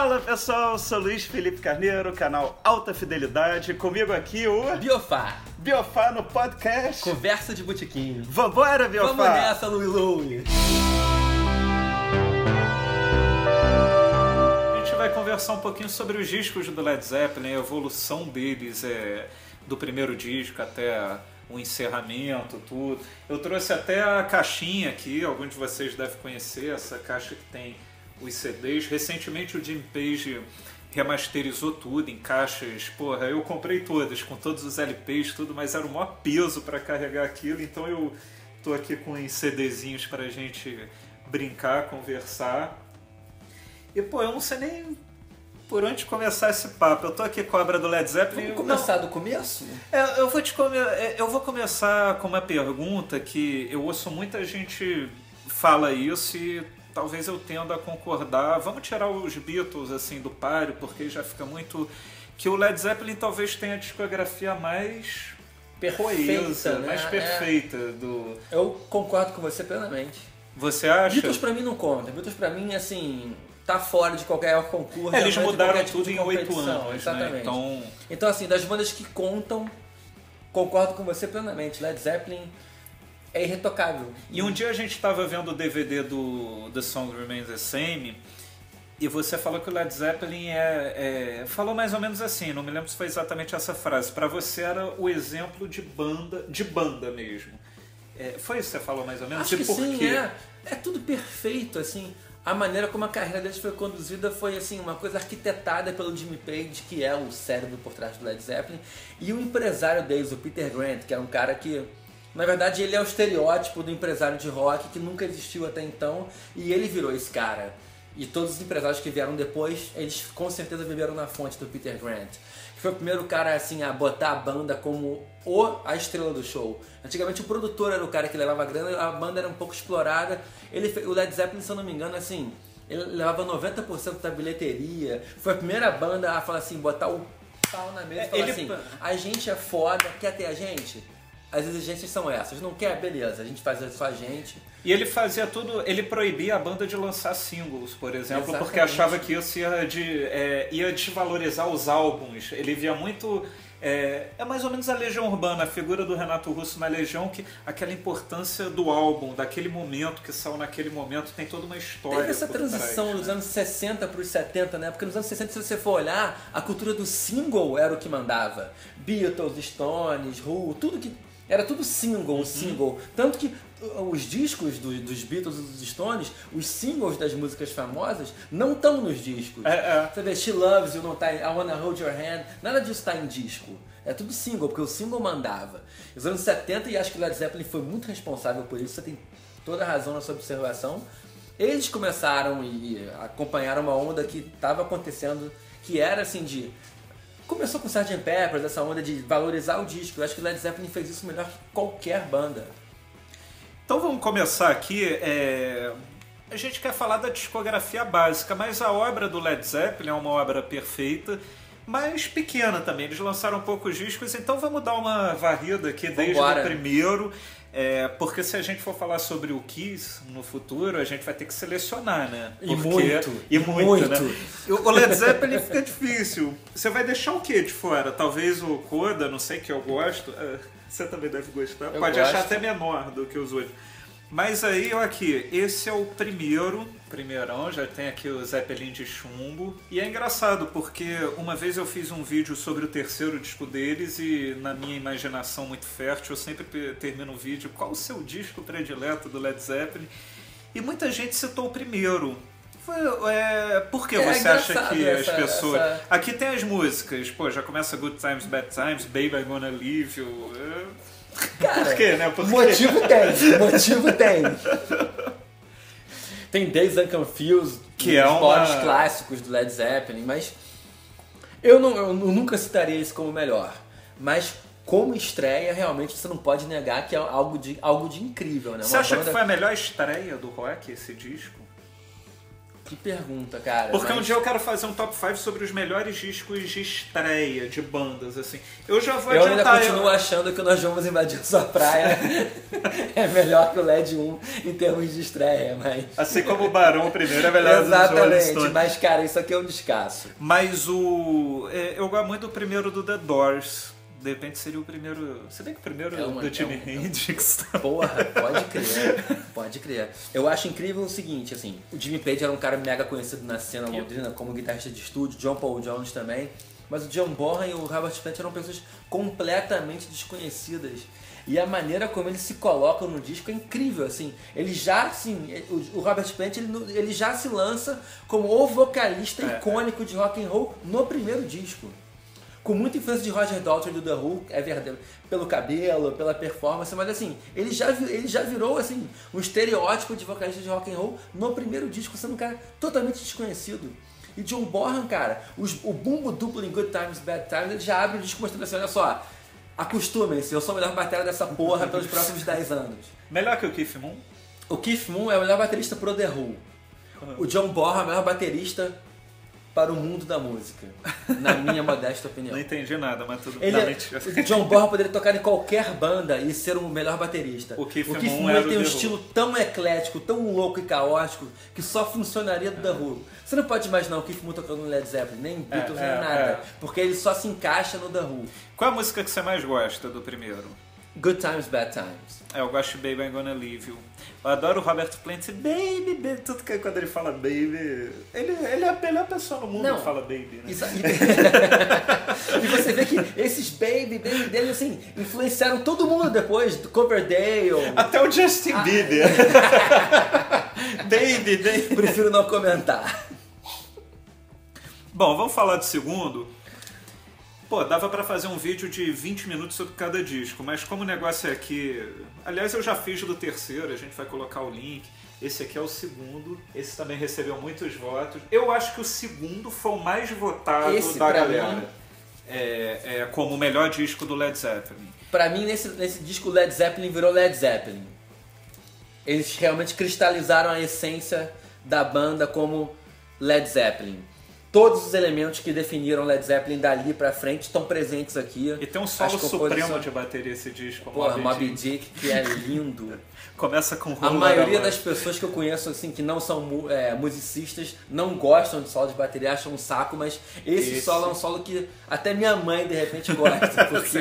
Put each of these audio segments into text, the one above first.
Fala pessoal, sou Luiz Felipe Carneiro, canal Alta Fidelidade. Comigo aqui o Biofá, Biofá no podcast. conversa de botiquinho. Vambora, Biofá! Vamos nessa, Louie Louie. A gente vai conversar um pouquinho sobre os discos do Led Zeppelin, a evolução deles, é, do primeiro disco até o encerramento, tudo. Eu trouxe até a caixinha aqui, alguns de vocês devem conhecer, essa caixa que tem os CDs. Recentemente o Jim Page remasterizou tudo em caixas. Porra, eu comprei todas, com todos os LPs, tudo, mas era o maior peso para carregar aquilo, então eu tô aqui com os CDzinhos pra gente brincar, conversar. E pô, eu não sei nem por onde começar esse papo. Eu tô aqui com a obra do Led Zeppelin. Vamos começar do começo? É, eu, vou te come... é, eu vou começar com uma pergunta que eu ouço muita gente fala isso e talvez eu tenda a concordar. Vamos tirar os Beatles assim do páreo, porque já fica muito que o Led Zeppelin talvez tenha a discografia mais Perfeita, coesa, né? mais É. perfeita do. Eu concordo com você plenamente. Você acha? Beatles pra mim não conta. Beatles pra mim, assim, tá fora de qualquer concurso. É, eles mudaram tipo tudo em oito anos, Exatamente. né? Então, Então, assim, das bandas que contam, concordo com você plenamente. Led Zeppelin é irretocável. E um dia a gente estava vendo o DVD do The Song Remains the Same e você falou que o Led Zeppelin é, é- falou mais ou menos assim, não me lembro se foi exatamente essa frase. Para você era o exemplo de banda, de banda mesmo. É, foi isso que você falou mais ou menos? Acho que sim, quê? é. É tudo perfeito, assim. A maneira como a carreira deles foi conduzida foi assim uma coisa arquitetada pelo Jimmy Page, que é o cérebro por trás do Led Zeppelin, e o empresário deles, o Peter Grant, que é um cara que, na verdade, ele é o estereótipo do empresário de rock que nunca existiu até então, e ele virou esse cara. E todos os empresários que vieram depois, eles com certeza beberam na fonte do Peter Grant. Que foi o primeiro cara assim a botar a banda como o, a estrela do show. Antigamente o produtor era o cara que levava a grana, a banda era um pouco explorada. Ele, o Led Zeppelin, se eu não me engano, assim, ele levava 90% da bilheteria. Foi a primeira banda a falar assim, botar o pau na mesa e É, falar ele- assim, a gente é foda, quer ter a gente? As exigências são essas. Não quer? Beleza, a gente faz a gente. E ele fazia tudo, ele proibia a banda de lançar singles, por exemplo, Exatamente. porque achava que isso ia, de, é, ia desvalorizar os álbuns. Ele via muito. É, é mais ou menos a Legião Urbana, a figura do Renato Russo na Legião, que aquela importância do álbum, daquele momento que saiu naquele momento, tem toda uma história. Teve essa transição trás, dos né? anos 60 para os 70, né? Porque nos anos 60, se você for olhar, a cultura do single era o que mandava. Beatles, Stones, Who, tudo que. Era tudo single, Uhum. single. Tanto que uh, os discos do- dos Beatles e dos Stones, os singles das músicas famosas, não estão nos discos. É, é. Você vê, She Loves You, não tá I Wanna Hold Your Hand, nada disso tá em disco. É tudo single, porque o single mandava. Os anos 70, e acho que o Led Zeppelin foi muito responsável por isso, você tem toda a razão na sua observação. Eles começaram e acompanharam uma onda que estava acontecendo, que era assim de... Começou com o Sgt. Peppers, essa onda de valorizar o disco. Eu acho que o Led Zeppelin fez isso melhor que qualquer banda. Então vamos começar aqui. é, A gente quer falar da discografia básica, mas a obra do Led Zeppelin é uma obra perfeita, mas pequena também. Eles lançaram poucos discos, então vamos dar uma varrida aqui desde Vambora. o primeiro. É, porque se a gente for falar sobre o Kiss no futuro, a gente vai ter que selecionar, né? E Porque- muito, E muito, muito. né? O Led Zeppelin fica difícil. Você vai deixar o que de fora? Talvez o Coda, não sei que eu gosto. É, Você também deve gostar. Eu Pode gosto. achar até menor do que os outros. Mas aí, ó, aqui, esse é o primeiro, primeirão, já tem aqui o Zeppelin de chumbo. E é engraçado, porque uma vez eu fiz um vídeo sobre o terceiro disco deles e na minha imaginação muito fértil, eu sempre termino o vídeo, qual o seu disco predileto do Led Zeppelin? E muita gente citou o primeiro. Foi, é, por que É você acha que as essa- pessoas... essa- Aqui tem as músicas, pô, já começa Good Times, Bad Times, Baby I'm Gonna Leave You... é- Cara, Por quê, né? Por quê? motivo tem, motivo tem. Tem Days Unconfused, Que um é uma- clássicos do Led Zeppelin, mas eu, não, eu nunca citaria esse como melhor. Mas como estreia, realmente você não pode negar que é algo de, algo de incrível, né? Você Uma acha que banda- foi a melhor estreia do rock esse disco? Que pergunta, cara. Porque um mas- dia eu quero fazer um top 5 sobre os melhores discos de estreia de bandas, assim. Eu já vou Eu ainda adiantar. continuo achando que nós vamos invadir sua praia. é melhor que o LED 1 em termos de estreia, mas. Assim como o Barão primeiro é melhor Exatamente, mas cara, isso aqui é um descasso. Mas o. é, eu gosto muito do primeiro do The Doors. De repente seria o primeiro. Se bem que o primeiro É uma- do é um- é um- Hendrix. Porra, pode crer. Pode crer. Eu acho incrível o seguinte, assim, o Jimmy Page era um cara mega conhecido na cena londrina como guitarrista de estúdio, John Paul Jones também. Mas o John Bonham e o Robert Plant eram pessoas completamente desconhecidas. E a maneira como eles se colocam no disco é incrível, assim. Ele já, assim, o Robert Plant, ele, ele já se lança como o vocalista É, icônico de rock and roll no primeiro disco com muita influência de Roger Daltrey do The Who, é verdade, pelo cabelo, pela performance, mas assim, ele já, ele já virou assim, um estereótipo de vocalista de rock and roll no primeiro disco, sendo um cara totalmente desconhecido. E John Bonham, cara, os- o bumbo duplo em Good Times, Bad Times, ele já abre o disco mostrando assim, olha só, acostumem-se, eu sou a melhor bateria dessa porra pelos próximos 10 anos. Melhor que o Keith Moon? O Keith Moon é o melhor baterista pro The Who. O John Bonham é o melhor baterista para o mundo da música, na minha modesta opinião. Não entendi nada, mas tudo Ele Não, é- mentira. o John Bonham poderia tocar em qualquer banda e ser o melhor baterista. O Keith Moon Moon era ele o tem um estilo tão eclético, tão louco e caótico que só funcionaria do The Who. Você não pode imaginar o Keith Moon tocando no Led Zeppelin, nem Beatles, é, nem nada. é. Porque ele só se encaixa no The Who. Qual é a música que você mais gosta do primeiro? Good Times, Bad Times. É, eu gosto de Baby I'm Gonna Leave You. Eu adoro o Robert Plant. Baby, baby. Tudo que quando ele fala baby, ele, ele é a melhor pessoa no mundo Não. que fala baby, né? Isso aí. e você vê que esses baby, baby dele, assim, influenciaram todo mundo depois, do Coverdale. Até o Justin Ah. Bieber. baby, baby. Prefiro não comentar. Bom, vamos falar do segundo. Pô, dava pra fazer um vídeo de 20 minutos sobre cada disco, mas como o negócio é aqui. Aliás, eu já fiz do terceiro, a gente vai colocar o link. Esse aqui é o segundo. Esse também recebeu muitos votos. Eu acho que o segundo foi o mais votado Esse, da galera. mim- É, é como o melhor disco do Led Zeppelin. Pra mim, nesse, nesse disco, Led Zeppelin virou Led Zeppelin. Eles realmente cristalizaram a essência da banda como Led Zeppelin. Todos os elementos que definiram Led Zeppelin dali pra frente estão presentes aqui. E tem um solo supremo de bateria esse disco. Porra, Moby Dick. Que é lindo. Começa com A maioria das pessoas que eu conheço, assim, que não são é, musicistas, não gostam de solo de bateria, acham um saco, mas esse, Esse- solo é um solo que até minha mãe, de repente, gosta. Porque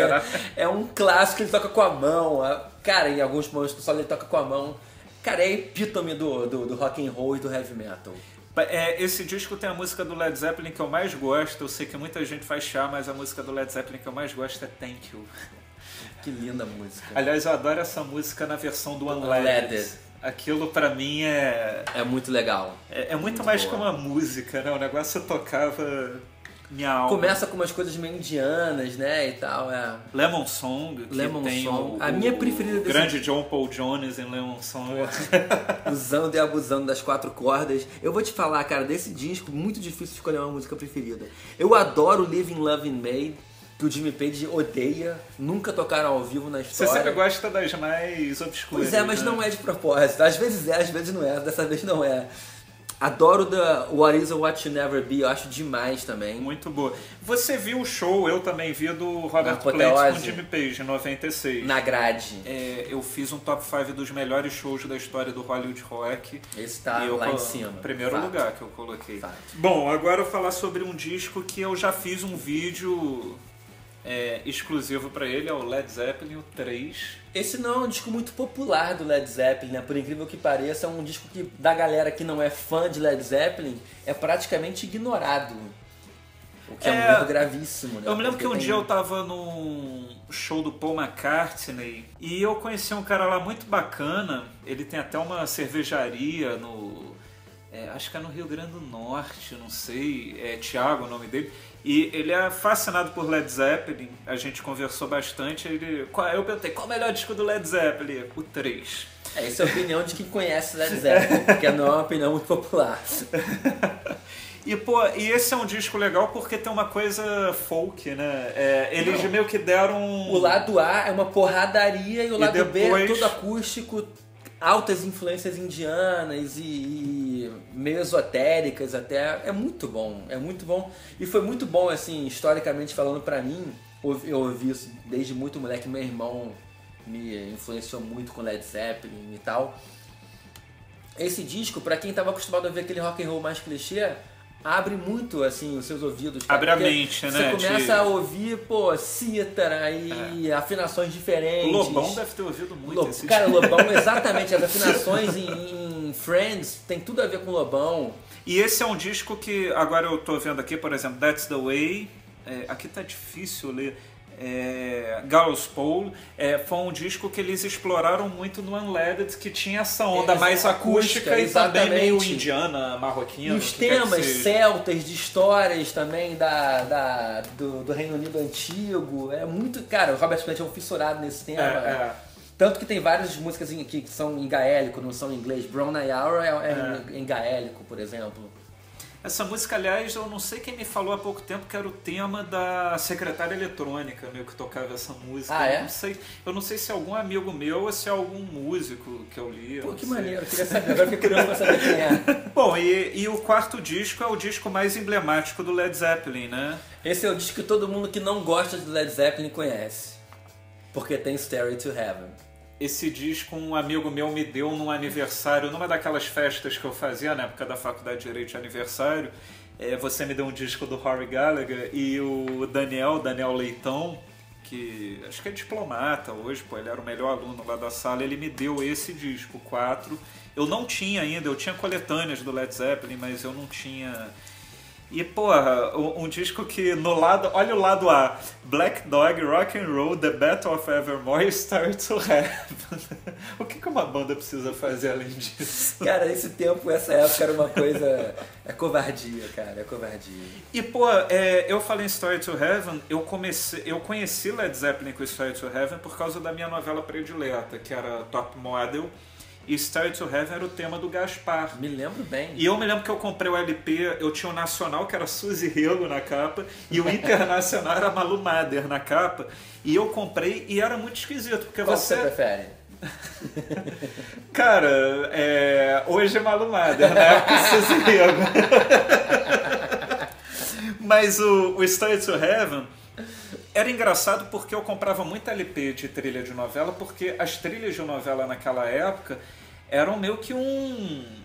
é um clássico, ele toca com a mão. Cara, em alguns momentos do solo ele toca com a mão. Cara, é a epítome do, do, do rock and roll e do heavy metal. É, esse disco tem a música do Led Zeppelin que eu mais gosto. Eu sei que muita gente faz chá, mas a música do Led Zeppelin que eu mais gosto é Thank You. Que linda música. Aliás, eu adoro essa música na versão do Unleaded. Unleaded. Aquilo pra mim é, É muito legal. é, é muito, Muito mais boa. que uma música, né? O negócio tocava. Começa com umas coisas meio indianas, né, e tal. É. Lemon Song, que Lemon tem Song. O, A minha preferida desse- grande John Paul Jones em Lemon Song. usando e abusando das quatro cordas. Eu vou te falar, cara, desse disco, muito difícil escolher uma música preferida. Eu adoro Living Love in May, que o Jimmy Page odeia, nunca tocaram ao vivo na Você história. sempre gosta das mais obscuras. Pois é, mas né? não é de propósito. Às vezes é, às vezes não é. Dessa vez não é. Adoro da What Is What You Never Be, eu acho demais também. Muito boa. Você viu o show, eu também vi, do Robert Plant com Jimmy Page, em 96. Na grade. É, eu fiz um top 5 dos melhores shows da história do Hollywood Rock. Esse tá eu lá em cima. Primeiro Fato. lugar que eu coloquei. Fato. Bom, agora eu vou falar sobre um disco que eu já fiz um vídeo é, exclusivo pra ele, é o Led Zeppelin o 3. Esse não é um disco muito popular do Led Zeppelin, né? Por incrível que pareça, é um disco que, da galera que não é fã de Led Zeppelin, é praticamente ignorado. O que é, É, um erro gravíssimo, né? Eu me lembro que Porque um tem- dia eu tava num show do Paul McCartney e eu conheci um cara lá muito bacana. Ele tem até uma cervejaria no. é, acho que é no Rio Grande do Norte, não sei. É Thiago o nome dele. E ele é fascinado por Led Zeppelin. A gente conversou bastante. Ele, qual- eu perguntei qual é o melhor disco do Led Zeppelin? O 3. É, essa é a opinião de quem conhece Led Zeppelin, porque não é uma opinião muito popular. E, pô, e esse é um disco legal porque tem uma coisa folk, né? É, eles Não. meio que deram. O lado A é uma porradaria e o E lado B é depois- todo acústico, altas influências indianas e, e meio esotéricas até. É muito bom, é muito bom. E foi muito bom, assim, historicamente falando pra mim, eu ouvi isso desde muito moleque, meu irmão me influenciou muito com Led Zeppelin e tal. Esse disco, para quem tava acostumado a ver aquele rock and roll mais clichê, abre muito assim os seus ouvidos. Cara, abre a mente, né? Você começa de... a ouvir, pô, cítara e é. afinações diferentes. O Lobão deve ter ouvido muito Lob... esse Cara, o Lobão, exatamente. As afinações em, em, Friends tem tudo a ver com o Lobão. E esse é um disco que, agora eu tô vendo aqui, por exemplo, That's the Way. É, aqui tá difícil ler é, Gallows Pole, é, foi um disco que eles exploraram muito no Unleaded, que tinha essa onda mais acústica, acústica e também meio indiana, marroquina. E os temas celtas, de histórias também da, da do, do, Reino Unido Antigo. É muito. Cara, o Robert Plant é um fissurado nesse tema. É, é. Tanto que tem várias músicas que são em gaélico, não são em inglês. Brown Hour é, é, é. em gaélico, por exemplo. Essa música, aliás, eu não sei quem me falou há pouco tempo que era o tema da secretária eletrônica, meu, que tocava essa música. Ah, é? Eu não sei, eu não sei se é algum amigo meu ou se é algum músico que eu li. Pô, que sei. maneiro, eu queria saber, agora fiquei curioso pra saber quem é. Bom, e, e o quarto disco é o disco mais emblemático do Led Zeppelin, né? Esse é o disco que todo mundo que não gosta de Led Zeppelin conhece. Porque tem Stairway to Heaven esse disco um amigo meu me deu num aniversário, numa daquelas festas que eu fazia na época da faculdade de Direito de aniversário. É, você me deu um disco do Rory Gallagher e o Daniel, Daniel Leitão, que acho que é diplomata hoje, pô, ele era o melhor aluno lá da sala, ele me deu esse disco, 4. Eu não tinha ainda, eu tinha coletâneas do Led Zeppelin, mas eu não tinha e, porra, um, um, disco que no lado. Olha o lado A: Black Dog, Rock and Roll, The Battle of Evermore Start to Heaven. o que, que uma banda precisa fazer além disso? Cara, esse tempo, essa época era uma coisa. É covardia, cara, é covardia. E, pô, é, eu falei em Story to Heaven, eu, comecei, eu conheci Led Zeppelin com Story to Heaven por causa da minha novela predileta, que era Top Model e Story to Heaven era o tema do Gaspar. Me lembro bem. E eu me lembro que eu comprei o LP, eu tinha o nacional, que era Suzy Rego na capa, e o internacional era Malu Mader na capa. E eu comprei e era muito esquisito, porque Qual você... você prefere? Cara, é... hoje é Malu Mader, na época Suzy Rego. Mas o, o Story to Heaven era engraçado porque eu comprava muito LP de trilha de novela, porque as trilhas de novela naquela época eram meio que um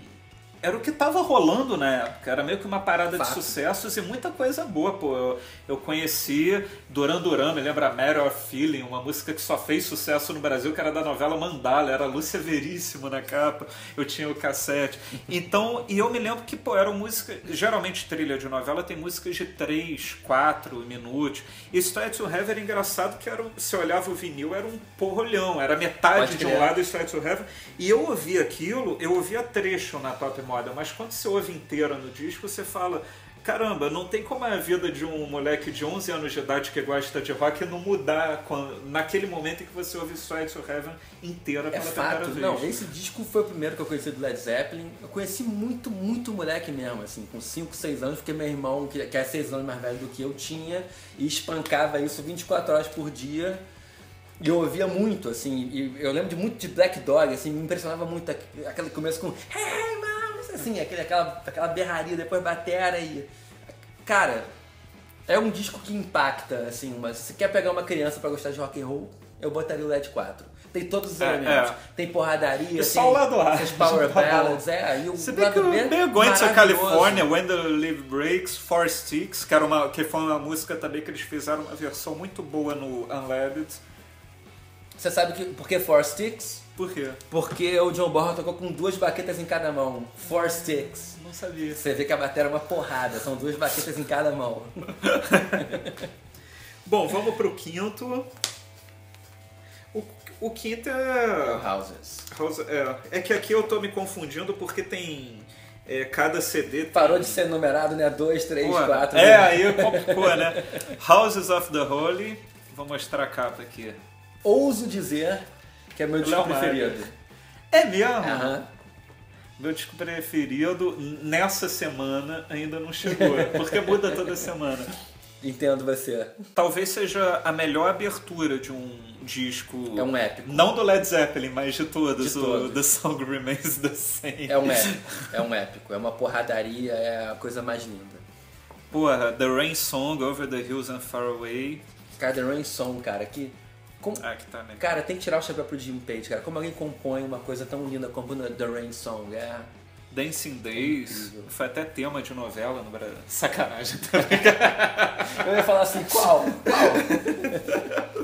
era o que estava rolando na época. Era meio que uma parada Fato. de sucessos e muita coisa boa, pô. Eu, eu conheci Duran Duran, me lembra Matter of Feeling, uma música que só fez sucesso no Brasil, que era da novela Mandala, era Lúcia Veríssimo na capa, eu tinha o cassete. Então, e eu me lembro que, pô, era música. Geralmente trilha de novela tem músicas de 3, 4 minutos. E Story to Heaven era engraçado que era, se olhava o vinil, era um porrolhão, era metade de um lado Story to Heaven. E eu ouvia aquilo, eu ouvia trecho na Top Model mas quando você ouve inteira no disco, você fala: caramba, não tem como a vida de um moleque de 11 anos de idade que gosta de rock não mudar quando, naquele momento em que você ouve Stride to Heaven inteira pela é fato. primeira vez. Não, esse disco foi o primeiro que eu conheci do Led Zeppelin. Eu conheci muito, muito moleque mesmo, assim, com 5, 6 anos, porque meu irmão, que é 6 anos mais velho do que eu, tinha e espancava isso 24 horas por dia. E eu ouvia muito, assim, e eu lembro de muito de Black Dog, assim, me impressionava muito aquele começo com Hey! Assim, aquele, aquela, aquela berraria, depois batera e. Cara, é um disco que impacta, assim, mas se você quer pegar uma criança para gostar de rock and roll, eu botaria o LED 4. Tem todos os é, elementos. É. Tem porradaria, e só o lado A. As power ballads, é. E o Se bem que B bem Going to California, When the Live Breaks, Four Sticks, que, era uma, que foi uma música também que eles fizeram uma versão muito boa no Unleaded. Você sabe que, por que Four Sticks? Por quê? Porque o John Bonham tocou com duas baquetas em cada mão. Four sticks. Não sabia. Você vê que a bateria é uma porrada, são duas baquetas em cada mão. Bom, vamos pro quinto. O, o quinto é. Houses. House, é, é que aqui eu tô me confundindo porque tem. É, cada CD. Parou de ser numerado, né? 2, 3, 4. É, aí complicou, né? Houses of the Holy. Vou mostrar a capa aqui. Ouso dizer que é meu disco Léo preferido. É mesmo? Uhum. Meu disco preferido nessa semana ainda não chegou, porque muda toda semana. Entendo você. Talvez seja a melhor abertura de um disco. É um épico. Não do Led Zeppelin, mas de todos. De o todos. The Song Remains the Same. É um épico. É um épico. É uma porradaria, é a coisa mais linda. Porra, The Rain Song, Over the Hills and Far Away. Cara, The Rain Song, cara, que. Ah, tá legal. Cara, tem que tirar o chapéu pro Jimmy Page, cara. Como alguém compõe uma coisa tão linda como The Rain Song? É. Dancing Days. Incrível. Foi até tema de novela no Brasil. Sacanagem. Eu ia falar assim, qual? Qual?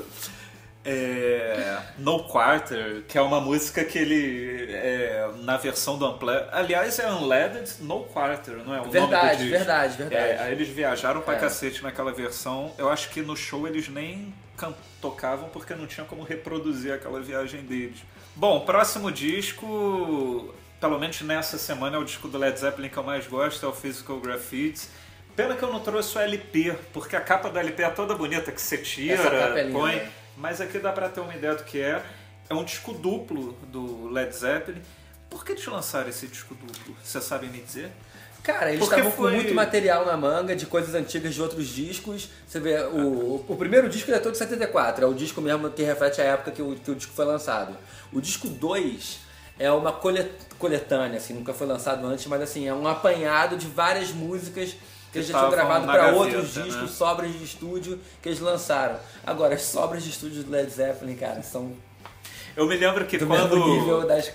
É, no Quarter, que é uma música que ele. É, na versão do Unplugged. Aliás, é Unleaded No Quarter, não é? O Verdade, verdade, verdade. É, aí eles viajaram pra É. cacete naquela versão. Eu acho que no show eles nem tocavam porque não tinha como reproduzir aquela viagem deles. Bom, próximo disco, pelo menos nessa semana, é o disco do Led Zeppelin que eu mais gosto, é o Physical Graffiti. Pena que eu não trouxe o LP, porque a capa do LP é toda bonita que você tira, é linda, põe. né? Mas aqui dá pra ter uma ideia do que é. É um disco duplo do Led Zeppelin. Por que eles lançaram esse disco duplo? Vocês sabem me dizer? Cara, eles Porque estavam foi- com muito material na manga de coisas antigas de outros discos. Você vê, o, o primeiro disco é todo de 74, é o disco mesmo que reflete a época que o, que o disco foi lançado. O disco 2 é uma colet- coletânea, assim, nunca foi lançado antes, mas assim, é um apanhado de várias músicas que eles já tinham gravado para outros né? discos, sobras de estúdio que eles lançaram. Agora, as sobras de estúdio do Led Zeppelin, cara, são Eu me lembro que do quando. mesmo nível das.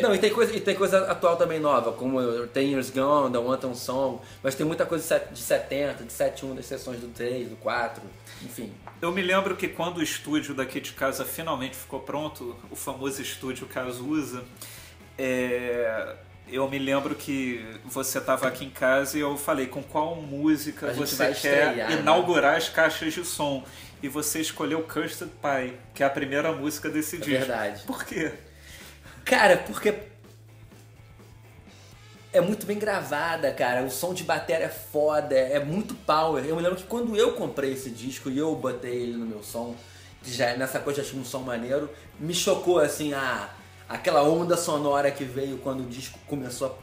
Não, e tem, coisa, e tem coisa atual também nova, como Ten Years Gone, The Wanton Song, mas tem muita coisa de 70, de 71, das sessões do 3, do 4, enfim. Eu me lembro que quando o estúdio daqui de casa finalmente ficou pronto, o famoso estúdio Cazuza, é, eu me lembro que você estava aqui em casa e eu falei com qual música você quer estrear, né? inaugurar as caixas de som. E você escolheu Custard Pie, que é a primeira música desse É disco. verdade. Por quê? Cara, porque é muito bem gravada, cara. O som de bateria é foda, é muito power. Eu me lembro que quando eu comprei esse disco e eu botei ele no meu som, já nessa coisa já tinha um som maneiro, me chocou assim a aquela onda sonora que veio quando o disco começou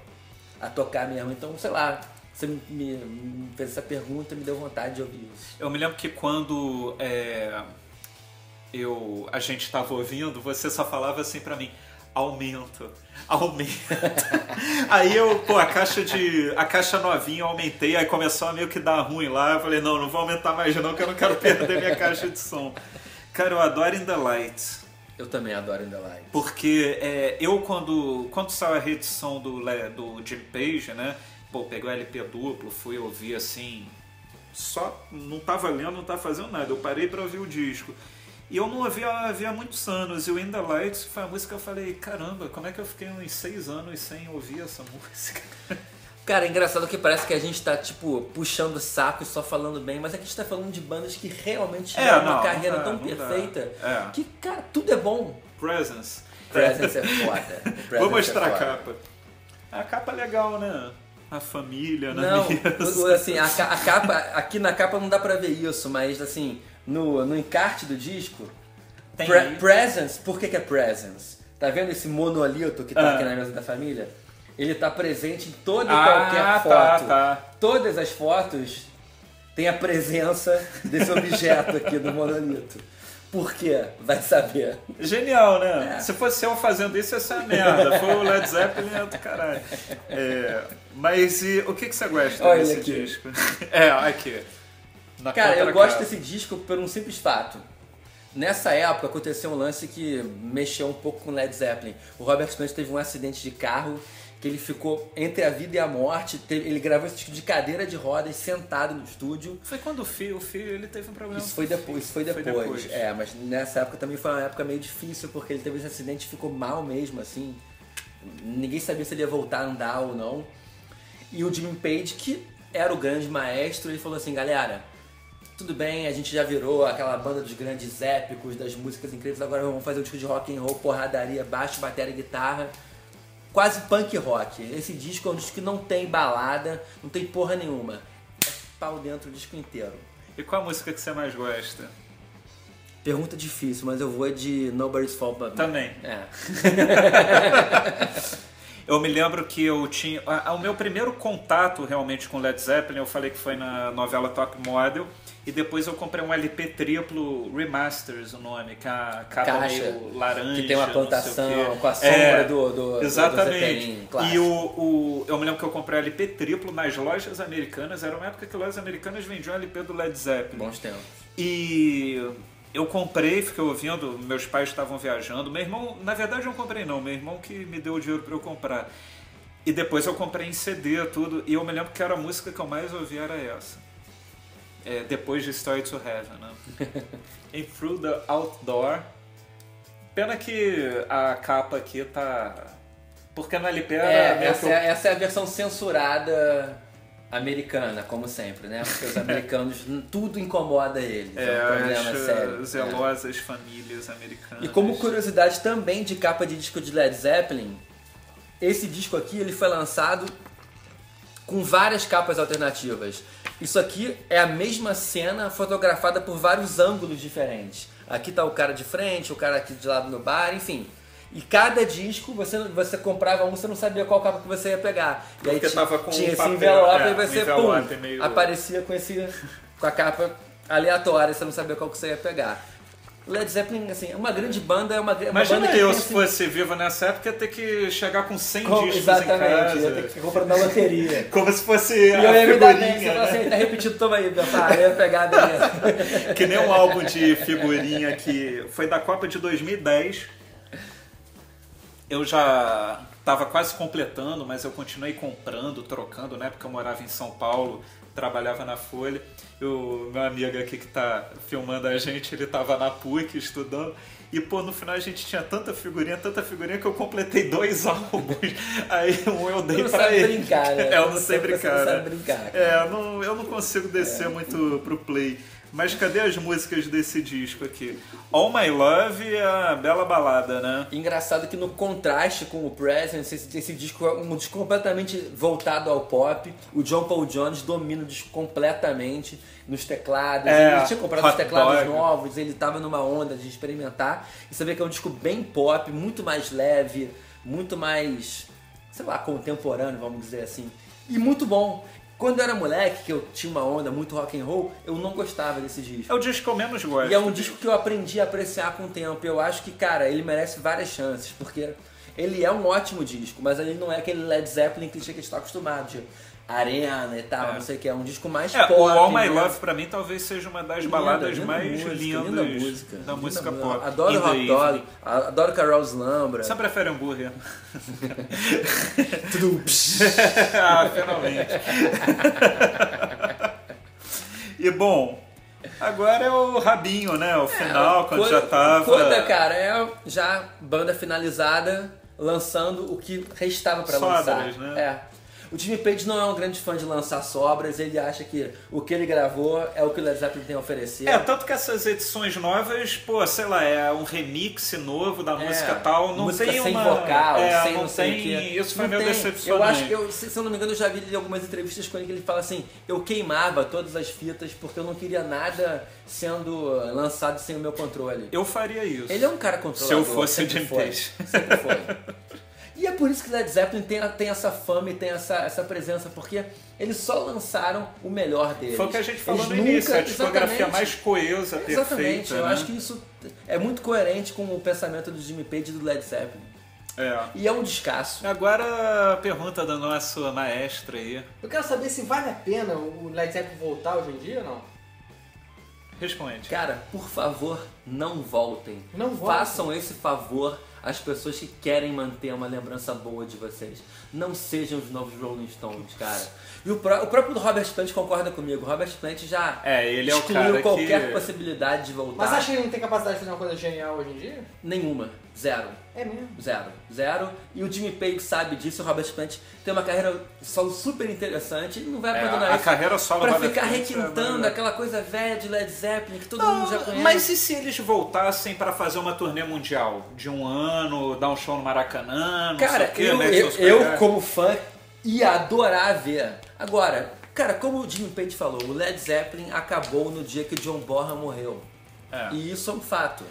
a, a tocar mesmo. Então, sei lá, você me, me- fez essa pergunta me deu vontade de ouvir isso. Eu me lembro que quando é, eu, a gente estava ouvindo, você só falava assim pra mim, aumento, aumento. aí eu, pô, a caixa de. A caixa novinha eu aumentei, aí começou a meio que dar ruim lá. Eu falei, não, não vou aumentar mais não, que eu não quero perder minha caixa de som. Cara, eu adoro In the Light. Eu também adoro In The Light. Porque é, eu, quando, quando saiu a reedição do, do Jim Page, né? Pô, peguei o LP duplo, fui ouvir assim. Só não tava lendo, não tava fazendo nada. Eu parei pra ouvir o disco. E eu não ouvia havia muitos anos. E o In The Lights foi a música que eu falei: caramba, como é que eu fiquei uns seis anos sem ouvir essa música? Cara, é engraçado que parece que a gente tá, tipo, puxando o saco e só falando bem, mas é que a gente tá falando de bandas que realmente É, tiveram não, uma carreira não dá, tão não dá. perfeita É. que, cara, tudo é bom. Presence. Presence é foda. Presence Vou mostrar é a foda. capa. A capa é legal, né? A família na Não, mesa. assim, a, a capa, aqui na capa não dá pra ver isso, mas assim, no, no encarte do disco, Tem Pre-. Presence, por que, que é Presence? Tá vendo esse monolito que tá Ah. aqui na mesa da família? Ele tá presente em toda e Ah, qualquer tá, foto. tá. Todas as fotos têm a presença desse objeto aqui do monolito. Por quê? Vai saber. Genial, né? É. Se fosse eu fazendo isso, ia ser uma merda. Foi o Led Zeppelin é do caralho. É, mas e, o que, que você gosta Olha desse aqui. disco? É, aqui. Na Cara, eu gosto desse disco por um simples fato. Nessa época aconteceu um lance que mexeu um pouco com Led Zeppelin. O Robert Plant teve um acidente de carro que ele ficou entre a vida e a morte. Ele gravou esse disco de cadeira de rodas, sentado no estúdio. Foi quando o filho, o filho ele teve um problema. Isso foi depois, isso foi Foi depois. depois. É, mas nessa época também foi uma época meio difícil, porque ele teve esse acidente e ficou mal mesmo, assim. Ninguém sabia se ele ia voltar a andar ou não. E o Jimmy Page, que era o grande maestro, ele falou assim, galera, tudo bem, a gente já virou aquela banda dos grandes épicos, das músicas incríveis, agora vamos fazer um disco de rock and roll, porradaria, baixo, bateria, guitarra. Quase punk rock. Esse disco é um disco que não tem balada, não tem porra nenhuma. É pau dentro o disco inteiro. E qual a música que você mais gosta? Pergunta difícil, mas eu vou de Nobody's Fault But Mine. Também. É. Eu me lembro que eu tinha. O meu primeiro contato realmente com Led Zeppelin, eu falei que foi na novela Top Model. E depois eu comprei um LP triplo Remasters, o nome, com a capa Caixa, meio laranja. que tem uma plantação com a sombra É, do, do, do Exatamente. Clássico. e o, o- eu me lembro que eu comprei LP triplo nas lojas americanas. Era uma época que lojas americanas vendiam LP do Led Zeppelin. Bons tempos. E eu comprei, fiquei ouvindo, meus pais estavam viajando. Meu irmão, na verdade eu não comprei não, meu irmão que me deu o dinheiro para eu comprar. E depois eu comprei em CD tudo, e eu me lembro que era a música que eu mais ouvia era essa. É, depois de Story to Heaven, né? And Through the Outdoor. Pena que a capa aqui tá... Porque no LP era É, essa, que é, essa é a versão censurada americana, como sempre, né? Porque os americanos, tudo incomoda eles. É, É, um problema as sério. eh, zelosas famílias americanas. E como curiosidade também de capa de disco de Led Zeppelin, esse disco aqui ele foi lançado com várias capas alternativas. Isso aqui é a mesma cena fotografada por vários ângulos diferentes. Aqui tá o cara de frente, o cara aqui de lado no bar, enfim. E cada disco, você, você comprava um, você não sabia qual capa que você ia pegar. E aí tava com tinha um esse papel, envelope é, e você, um pum, meio- aparecia com, esse, com a capa aleatória, você não sabia qual que você ia pegar. Led Zeppelin, assim, é uma grande banda, é uma, é uma Imagina banda que eu, tem, se assim, fosse vivo nessa época, ia ter que chegar com 100 com- discos Exatamente, em casa. ia ter que comprando na loteria. Como se fosse E a eu ia me dar bem, você figurinha, fala né? assim, tá repetido, toma aí, meu pai, eu ia pegar, beleza. Que nem um álbum de figurinha que foi da Copa de 2010. Eu já estava quase completando, mas eu continuei comprando, trocando, né? Porque eu morava em São Paulo, trabalhava na Folha. E o meu amigo aqui que tá filmando a gente, ele tava na PUC estudando. E, pô, no final a gente tinha tanta figurinha, tanta figurinha que eu completei dois álbuns. Aí um eu dei não pra sabe ele. brincar, né? É, eu não sei você brincar. né? brincar. É, eu não, eu não consigo descer muito pro play. Mas cadê as músicas desse disco aqui? All My Love e a Bela Balada, né? Engraçado que no contraste com o Presence, esse, esse disco é um disco completamente voltado ao pop. O John Paul Jones domina o disco completamente nos teclados. É, ele tinha comprado os teclados Dog. novos, ele tava numa onda de experimentar. E você vê que é um disco bem pop, muito mais leve, muito mais, sei lá, contemporâneo, vamos dizer assim. E muito bom. Quando eu era moleque, que eu tinha uma onda muito rock and roll, eu não gostava desse disco. É o disco que eu menos gosto. E é um disco que eu aprendi a apreciar com o tempo. Eu acho que, cara, ele merece várias chances, porque ele é um ótimo disco, mas ele não é aquele Led Zeppelin que a gente está acostumado, de arena e tal, É. não sei o que. É um disco mais É, pop. o All My né? Love pra mim talvez seja uma das Linda, baladas linda mais música, lindas linda música, da linda música música. pop. Adoro Hot Dog, adoro Carols Lambra. Você prefere hambúrguer? Tudo ah, finalmente. e bom, agora é o rabinho, né? O final, quando Coda- já tava. Coda, cara, é já banda finalizada, lançando o que restava pra Sobras, lançar. né? É. O Jimmy Page não é um grande fã de lançar sobras, ele acha que o que ele gravou é o que o Led Zeppelin tem a oferecer. É, tanto que essas edições novas, pô, sei lá, é um remix novo da música tal, não música tem sem uma... vocal, é, sem não, não sei tem... Isso foi Não meio tem. decepcionante. Eu acho que, eu, se se eu não me engano, eu já vi algumas entrevistas com ele que ele fala assim: eu queimava todas as fitas porque eu não queria nada sendo lançado sem o meu controle. Eu faria isso. Ele é um cara controlador. Se eu fosse o sempre Jim foi, Page. Sempre foi. E é por isso que Led Zeppelin tem, tem essa fama e tem essa, essa presença, porque eles só lançaram o melhor deles. Foi o que a gente falou Eles no nunca- início, a discografia exatamente. mais coesa, Exatamente, perfeita. eu né? acho que isso é muito coerente com o pensamento do Jimmy Page e do Led Zeppelin. É. E é um descasso. Agora a pergunta da nossa maestra aí. Eu quero saber se vale a pena o Led Zeppelin voltar hoje em dia ou não? Responde. Cara, por favor, não voltem. Não voltem. Façam esse favor às pessoas que querem manter uma lembrança boa de vocês. Não sejam os novos Rolling Stones, cara. E o, pró- o próprio Robert Plant concorda comigo. O Robert Plant já É, ele é o excluiu cara qualquer que... possibilidade de voltar. Mas acha que ele não tem capacidade de fazer uma coisa genial hoje em dia? Nenhuma. Zero. É mesmo. Zero. Zero. E o Jimmy Page sabe disso. O Robert Plant tem uma carreira solo super interessante. Ele não vai É, abandonar a isso carreira solo pra ficar é requintando maravilhosa. aquela coisa velha de Led Zeppelin que todo Não, mundo já conhece. mas e se eles voltassem pra fazer uma turnê mundial? De um ano, dar um show no Maracanã, não Cara, sei o quê, eu, Madison eu, eu? Como fã, ia adorar ver. Agora, cara, como o Jimmy Page falou, o Led Zeppelin acabou no dia que John Bonham morreu. É. E isso é um fato.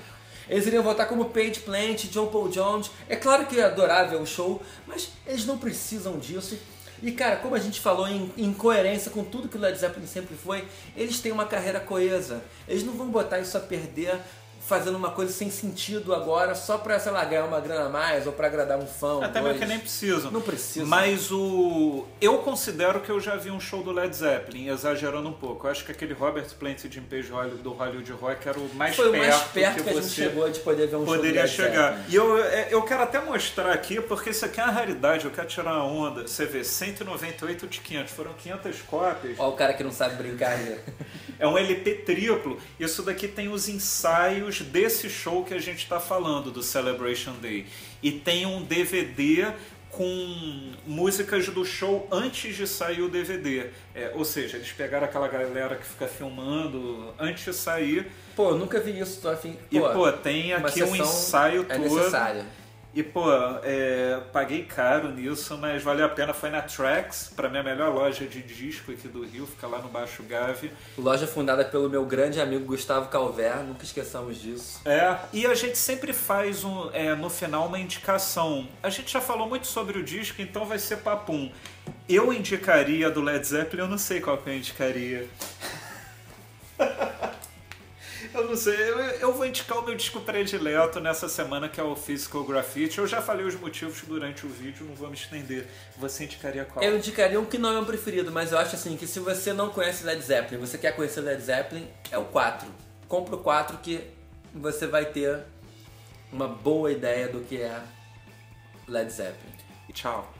Eles iriam voltar como Page Plant, John Paul Jones. É claro que é adorável o show, mas eles não precisam disso. E cara, como a gente falou em, em coerência com tudo que o Led Zeppelin sempre foi, eles têm uma carreira coesa. Eles não vão botar isso a perder fazendo uma coisa sem sentido agora só pra, sei lá, ganhar uma grana a mais ou pra agradar um fã. Até mesmo que nem precisam. Não precisa. Mas o. Eu considero que eu já vi um show do Led Zeppelin, exagerando um pouco. Eu acho que aquele Robert Plant e Jim Page do Hollywood Rock era o mais Foi o perto mais perto que, a gente você chegou de poder ver um show do poderia chegar. E eu, é, eu quero até mostrar aqui, porque isso aqui é uma raridade, eu quero tirar uma onda. Você vê, 198 de 500, foram 500 cópias. Ó o cara que não sabe brincar, né? É um LP triplo. Isso daqui tem os ensaios desse show que a gente está falando, do Celebration Day. E tem um DVD com músicas do show antes de sair o DVD. É, ou seja, eles pegaram aquela galera que fica filmando antes de sair. Pô, eu nunca vi isso, tô afim. E, pô, tem aqui um ensaio é todo. necessário. E, pô, é, paguei caro nisso, mas valeu a pena. Foi na Trax, pra minha melhor loja de disco aqui do Rio, fica lá no Baixo Gávea. Loja fundada pelo meu grande amigo Gustavo Calver, nunca esqueçamos disso. É, e a gente sempre faz um, é, no final uma indicação. A gente já falou muito sobre o disco, então vai ser papum. Eu indicaria do Led Zeppelin, eu não sei qual que eu indicaria. Não sei, eu, eu vou indicar o meu disco predileto nessa semana, que é o Physical Graffiti. Eu já falei os motivos durante o vídeo, não vou me estender. Você indicaria qual? Eu indicaria um que não é o meu preferido, mas eu acho assim que se você não conhece Led Zeppelin, você quer conhecer Led Zeppelin, é o 4. Compra o 4 que você vai ter uma boa ideia do que é Led Zeppelin. E tchau.